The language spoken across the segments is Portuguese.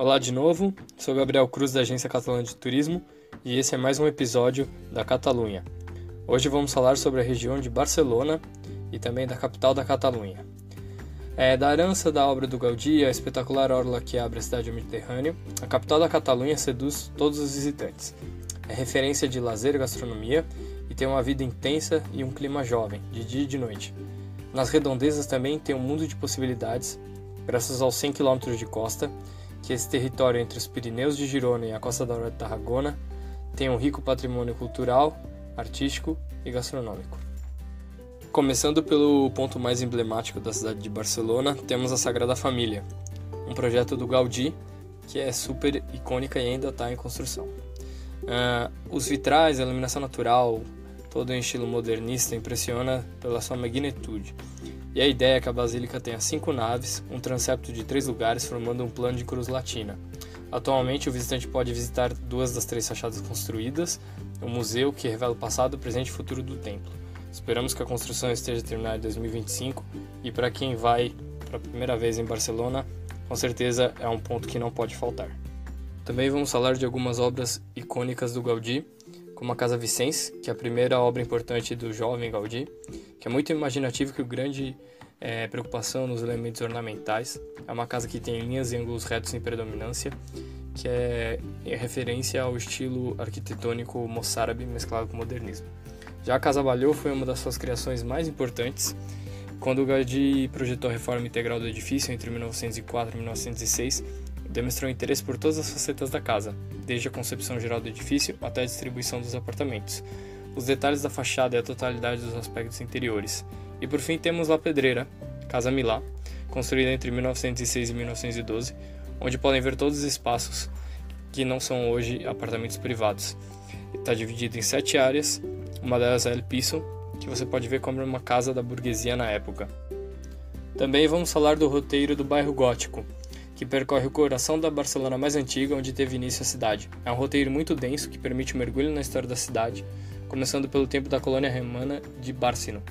Olá de novo, sou Gabriel Cruz da Agência Catalã de Turismo e esse é mais um episódio da Catalunha. Hoje vamos falar sobre a região de Barcelona e também da capital da Catalunha. É, da herança da obra do Gaudí, a espetacular orla que abre a cidade do Mediterrâneo, a capital da Catalunha seduz todos os visitantes. É referência de lazer e gastronomia e tem uma vida intensa e um clima jovem, de dia e de noite. Nas redondezas também tem um mundo de possibilidades, graças aos 100 km de costa que esse território entre os Pirineus de Girona e a Costa da Hora de Tarragona tem um rico patrimônio cultural, artístico e gastronômico. Começando pelo ponto mais emblemático da cidade de Barcelona, temos a Sagrada Família, um projeto do Gaudí que é super icônica e ainda está em construção. Uh, os vitrais, a iluminação natural, todo em estilo modernista, impressiona pela sua magnitude e a ideia é que a basílica tenha cinco naves, um transepto de três lugares, formando um plano de cruz latina. Atualmente, o visitante pode visitar duas das três fachadas construídas, um museu que revela o passado, presente e futuro do templo. Esperamos que a construção esteja terminada em 2025 e para quem vai pela primeira vez em Barcelona, com certeza é um ponto que não pode faltar. Também vamos falar de algumas obras icônicas do Gaudí, como a Casa Vicens, que é a primeira obra importante do jovem Gaudí, que é muito imaginativo que o grande é, preocupação nos elementos ornamentais. É uma casa que tem linhas e ângulos retos em predominância, que é, é referência ao estilo arquitetônico moçárabe mesclado com modernismo. Já a Casa Balhou foi uma das suas criações mais importantes, quando o Gaudí projetou a reforma integral do edifício entre 1904 e 1906, demonstrou interesse por todas as facetas da casa, desde a concepção geral do edifício até a distribuição dos apartamentos, os detalhes da fachada e a totalidade dos aspectos interiores. E por fim temos La Pedreira, Casa Milá, construída entre 1906 e 1912, onde podem ver todos os espaços que não são hoje apartamentos privados. Está dividido em sete áreas, uma delas é El Piso, que você pode ver como uma casa da burguesia na época. Também vamos falar do roteiro do bairro gótico, que percorre o coração da Barcelona mais antiga, onde teve início a cidade. É um roteiro muito denso que permite um mergulho na história da cidade, começando pelo tempo da colônia romana de Bárcino.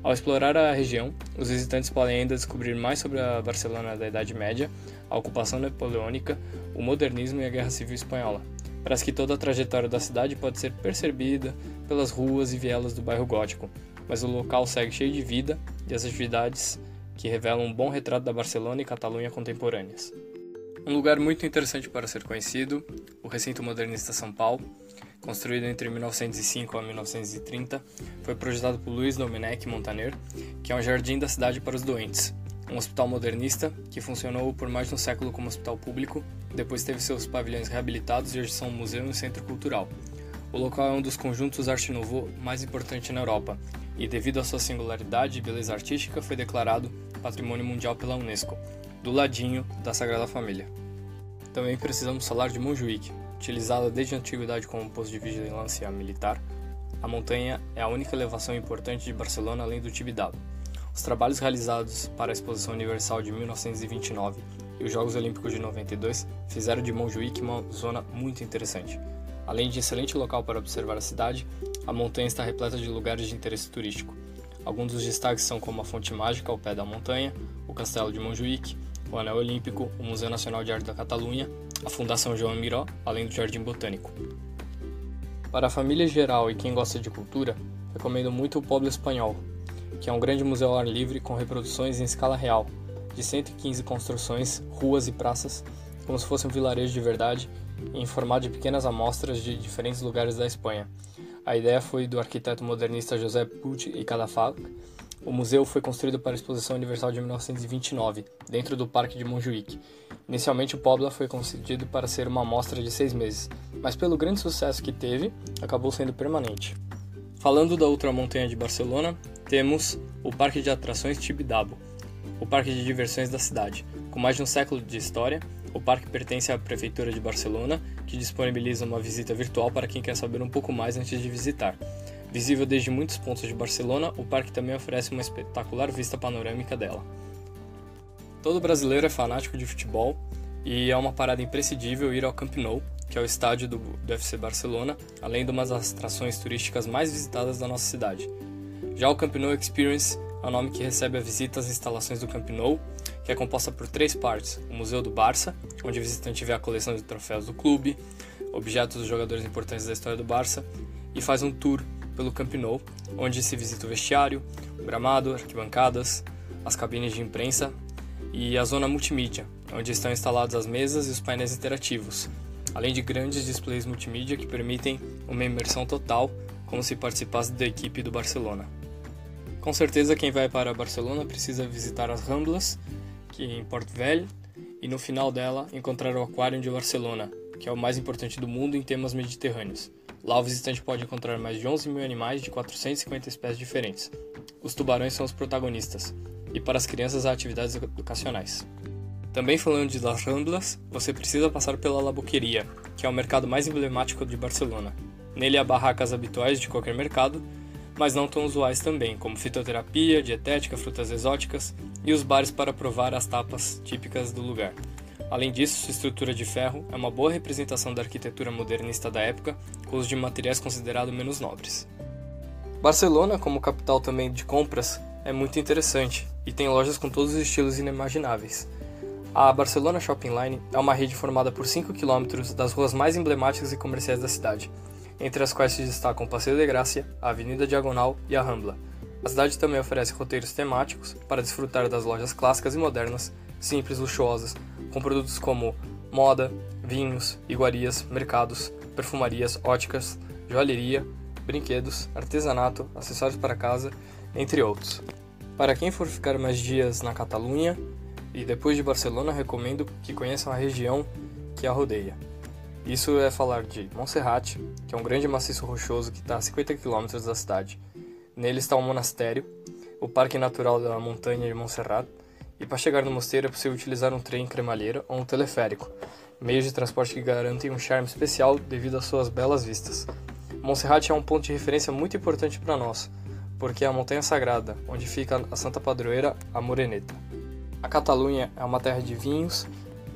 Ao explorar a região, os visitantes podem ainda descobrir mais sobre a Barcelona da Idade Média, a ocupação napoleônica, o modernismo e a Guerra Civil Espanhola. Parece que toda a trajetória da cidade pode ser percebida pelas ruas e vielas do bairro gótico, mas o local segue cheio de vida e as atividades que revelam um bom retrato da Barcelona e Catalunha contemporâneas. Um lugar muito interessante para ser conhecido, o Recinto Modernista São Paulo, construído entre 1905 a 1930, foi projetado por Luiz Domenech Montaner, que é um jardim da cidade para os doentes, um hospital modernista que funcionou por mais de um século como hospital público, depois teve seus pavilhões reabilitados e hoje são um museu e centro cultural. O local é um dos conjuntos Arte Nouveau mais importantes na Europa e, devido à sua singularidade e beleza artística, foi declarado Patrimônio Mundial pela Unesco, do ladinho da Sagrada Família. Também precisamos falar de Montjuic, utilizada desde a antiguidade como posto de vigilância militar. A montanha é a única elevação importante de Barcelona além do Tibidabo. Os trabalhos realizados para a Exposição Universal de 1929 e os Jogos Olímpicos de 92 fizeram de Montjuic uma zona muito interessante. Além de excelente local para observar a cidade, a montanha está repleta de lugares de interesse turístico. Alguns dos destaques são como a Fonte Mágica ao pé da montanha, o Castelo de Montjuic, o Anel Olímpico, o Museu Nacional de Arte da Catalunha, a Fundação João Miró, além do Jardim Botânico. Para a família geral e quem gosta de cultura, recomendo muito o Poble Espanhol, que é um grande museu ao ar livre com reproduções em escala real, de 115 construções, ruas e praças, como se fosse um vilarejo de verdade, em formato de pequenas amostras de diferentes lugares da Espanha, a ideia foi do arquiteto modernista José Puig e Cadafalch. O museu foi construído para a Exposição Universal de 1929, dentro do Parque de Montjuic. Inicialmente, o Pobla foi concedido para ser uma amostra de seis meses, mas pelo grande sucesso que teve, acabou sendo permanente. Falando da outra montanha de Barcelona, temos o Parque de Atrações Tibidabo, o parque de diversões da cidade. Com mais de um século de história, o parque pertence à Prefeitura de Barcelona, que disponibiliza uma visita virtual para quem quer saber um pouco mais antes de visitar. Visível desde muitos pontos de Barcelona, o parque também oferece uma espetacular vista panorâmica dela. Todo brasileiro é fanático de futebol e é uma parada imprescindível ir ao Camp Nou, que é o estádio do, do FC Barcelona, além de uma das atrações turísticas mais visitadas da nossa cidade. Já o Camp Nou Experience é o nome que recebe a visita às instalações do Camp Nou que é composta por três partes: o Museu do Barça, onde o visitante vê a coleção de troféus do clube, objetos dos jogadores importantes da história do Barça, e faz um tour pelo Camp Nou, onde se visita o vestiário, o gramado, arquibancadas, as cabines de imprensa e a zona multimídia, onde estão instaladas as mesas e os painéis interativos, além de grandes displays multimídia que permitem uma imersão total, como se participasse da equipe do Barcelona. Com certeza, quem vai para Barcelona precisa visitar as Ramblas, é em Porto Velho, e no final dela encontrar o Aquário de Barcelona, que é o mais importante do mundo em temas mediterrâneos. Lá o visitante pode encontrar mais de 11 mil animais de 450 espécies diferentes. Os tubarões são os protagonistas, e para as crianças há atividades educacionais. Também falando de Las Ramblas, você precisa passar pela Laboqueria, que é o mercado mais emblemático de Barcelona. Nele há barracas habituais de qualquer mercado, mas não tão usuais também, como fitoterapia, dietética, frutas exóticas e os bares para provar as tapas típicas do lugar. Além disso, sua estrutura de ferro é uma boa representação da arquitetura modernista da época, com uso de materiais considerados menos nobres. Barcelona, como capital também de compras, é muito interessante e tem lojas com todos os estilos inimagináveis. A Barcelona Shopping Line é uma rede formada por 5 km das ruas mais emblemáticas e comerciais da cidade, entre as quais se destacam o Passeio de Gracia, a Avenida Diagonal e a Rambla. A cidade também oferece roteiros temáticos para desfrutar das lojas clássicas e modernas, simples, luxuosas, com produtos como moda, vinhos, iguarias, mercados, perfumarias, óticas, joalheria, brinquedos, artesanato, acessórios para casa, entre outros. Para quem for ficar mais dias na Catalunha e depois de Barcelona, recomendo que conheçam a região que a rodeia. Isso é falar de Montserrat, que é um grande maciço rochoso que está a 50 km da cidade. Nele está um monastério, o Parque Natural da Montanha de Montserrat, e para chegar no mosteiro é possível utilizar um trem cremalheira ou um teleférico, meios de transporte que garantem um charme especial devido às suas belas vistas. Monserrate é um ponto de referência muito importante para nós, porque é a montanha sagrada, onde fica a santa padroeira, a Moreneta. A Catalunha é uma terra de vinhos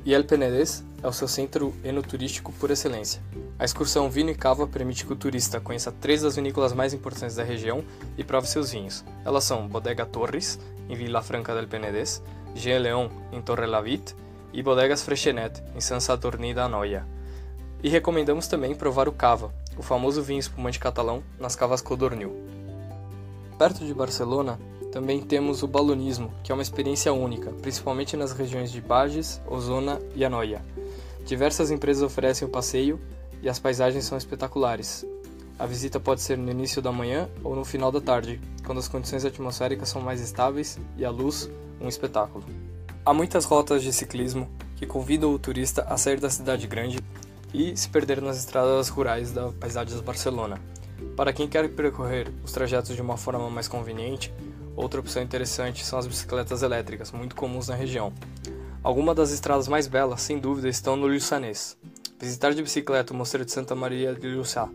e El Penedès é o seu centro enoturístico por excelência. A excursão Vino e Cava permite que o turista conheça três das vinícolas mais importantes da região e prove seus vinhos. Elas são Bodega Torres, em Vila Franca del Penedès, Jean Leon, em Torre Lavit, e Bodegas Freixenet, em San Saturni da Noia. E recomendamos também provar o cava, o famoso vinho espumante catalão, nas cavas Codornil. Perto de Barcelona, também temos o balonismo, que é uma experiência única, principalmente nas regiões de Bages, Osona e Anoia. Diversas empresas oferecem o passeio e as paisagens são espetaculares. A visita pode ser no início da manhã ou no final da tarde, quando as condições atmosféricas são mais estáveis e a luz um espetáculo. Há muitas rotas de ciclismo que convidam o turista a sair da cidade grande e se perder nas estradas rurais da paisagem de Barcelona. Para quem quer percorrer os trajetos de uma forma mais conveniente, outra opção interessante são as bicicletas elétricas, muito comuns na região. Algumas das estradas mais belas, sem dúvida, estão no Lluçanès. Visitar de bicicleta o Mosteiro de Santa Maria de Lluçà,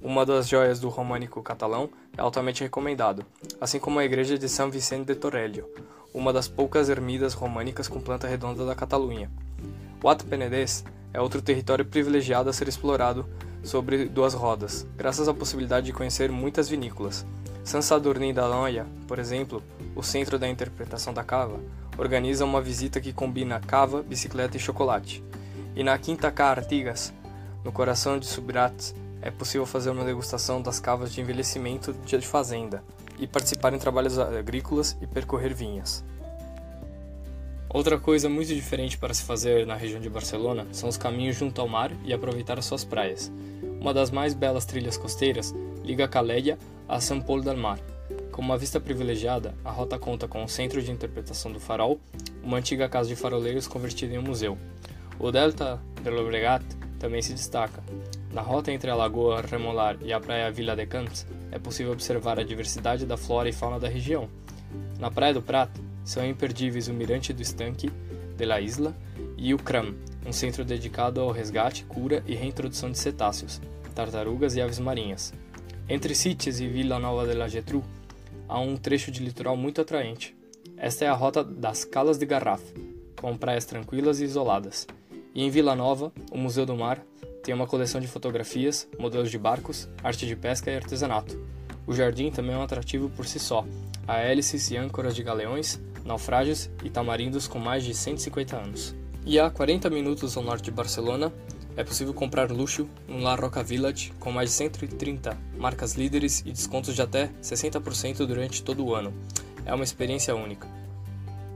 uma das joias do românico catalão, é altamente recomendado, assim como a igreja de São Vicente de Torellio, uma das poucas ermidas românicas com planta redonda da Catalunha. O Alto Penedès é outro território privilegiado a ser explorado sobre duas rodas, graças à possibilidade de conhecer muitas vinícolas. San Sadurní da Noia, por exemplo, o centro da interpretação da cava, organiza uma visita que combina cava, bicicleta e chocolate. E na Quinta Cá Artigas, no coração de Subrat, é possível fazer uma degustação das cavas de envelhecimento de fazenda, e participar em trabalhos agrícolas e percorrer vinhas. Outra coisa muito diferente para se fazer na região de Barcelona são os caminhos junto ao mar e aproveitar as suas praias. Uma das mais belas trilhas costeiras liga Calella a São Paulo del Mar. Com uma vista privilegiada, a rota conta com um centro de interpretação do farol, uma antiga casa de faroleiros convertida em um museu. O Delta del Llobregat também se destaca. Na rota entre a Lagoa Remolar e a praia Vila de Camps, é possível observar a diversidade da flora e fauna da região. Na Praia do Prato, são imperdíveis o Mirante do Estanque de la Isla e o CRAM, um centro dedicado ao resgate, cura e reintrodução de cetáceos, tartarugas e aves marinhas. Entre Sitges e Vila Nova de la Getru, há um trecho de litoral muito atraente. Esta é a rota das Calas de Garraf, com praias tranquilas e isoladas. E em Vila Nova, o Museu do Mar tem uma coleção de fotografias, modelos de barcos, arte de pesca e artesanato. O jardim também é um atrativo por si só, a hélices e âncoras de galeões, naufrágios e tamarindos com mais de 150 anos. E a 40 minutos ao norte de Barcelona, é possível comprar luxo no La Roca Village com mais de 130 marcas líderes e descontos de até 60% durante todo o ano. É uma experiência única.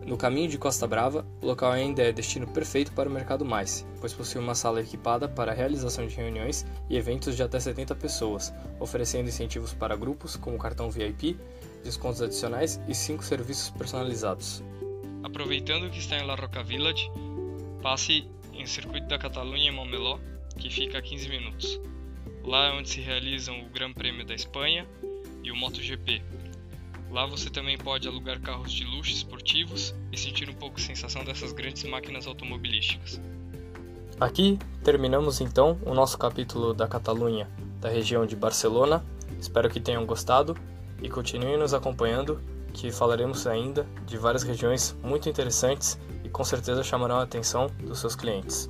No caminho de Costa Brava, o local ainda é destino perfeito para o Mercado Mais, pois possui uma sala equipada para a realização de reuniões e eventos de até 70 pessoas, oferecendo incentivos para grupos como cartão VIP, descontos adicionais e 5 serviços personalizados. Aproveitando que está em La Roca Village, passe em Circuito da Catalunha em Montmeló, que fica a 15 minutos. Lá é onde se realizam o Grande Prêmio da Espanha e o MotoGP, Lá você também pode alugar carros de luxo esportivos e sentir um pouco a sensação dessas grandes máquinas automobilísticas. Aqui terminamos então o nosso capítulo da Catalunha, da região de Barcelona. Espero que tenham gostado e continuem nos acompanhando, que falaremos ainda de várias regiões muito interessantes com certeza chamarão a atenção dos seus clientes.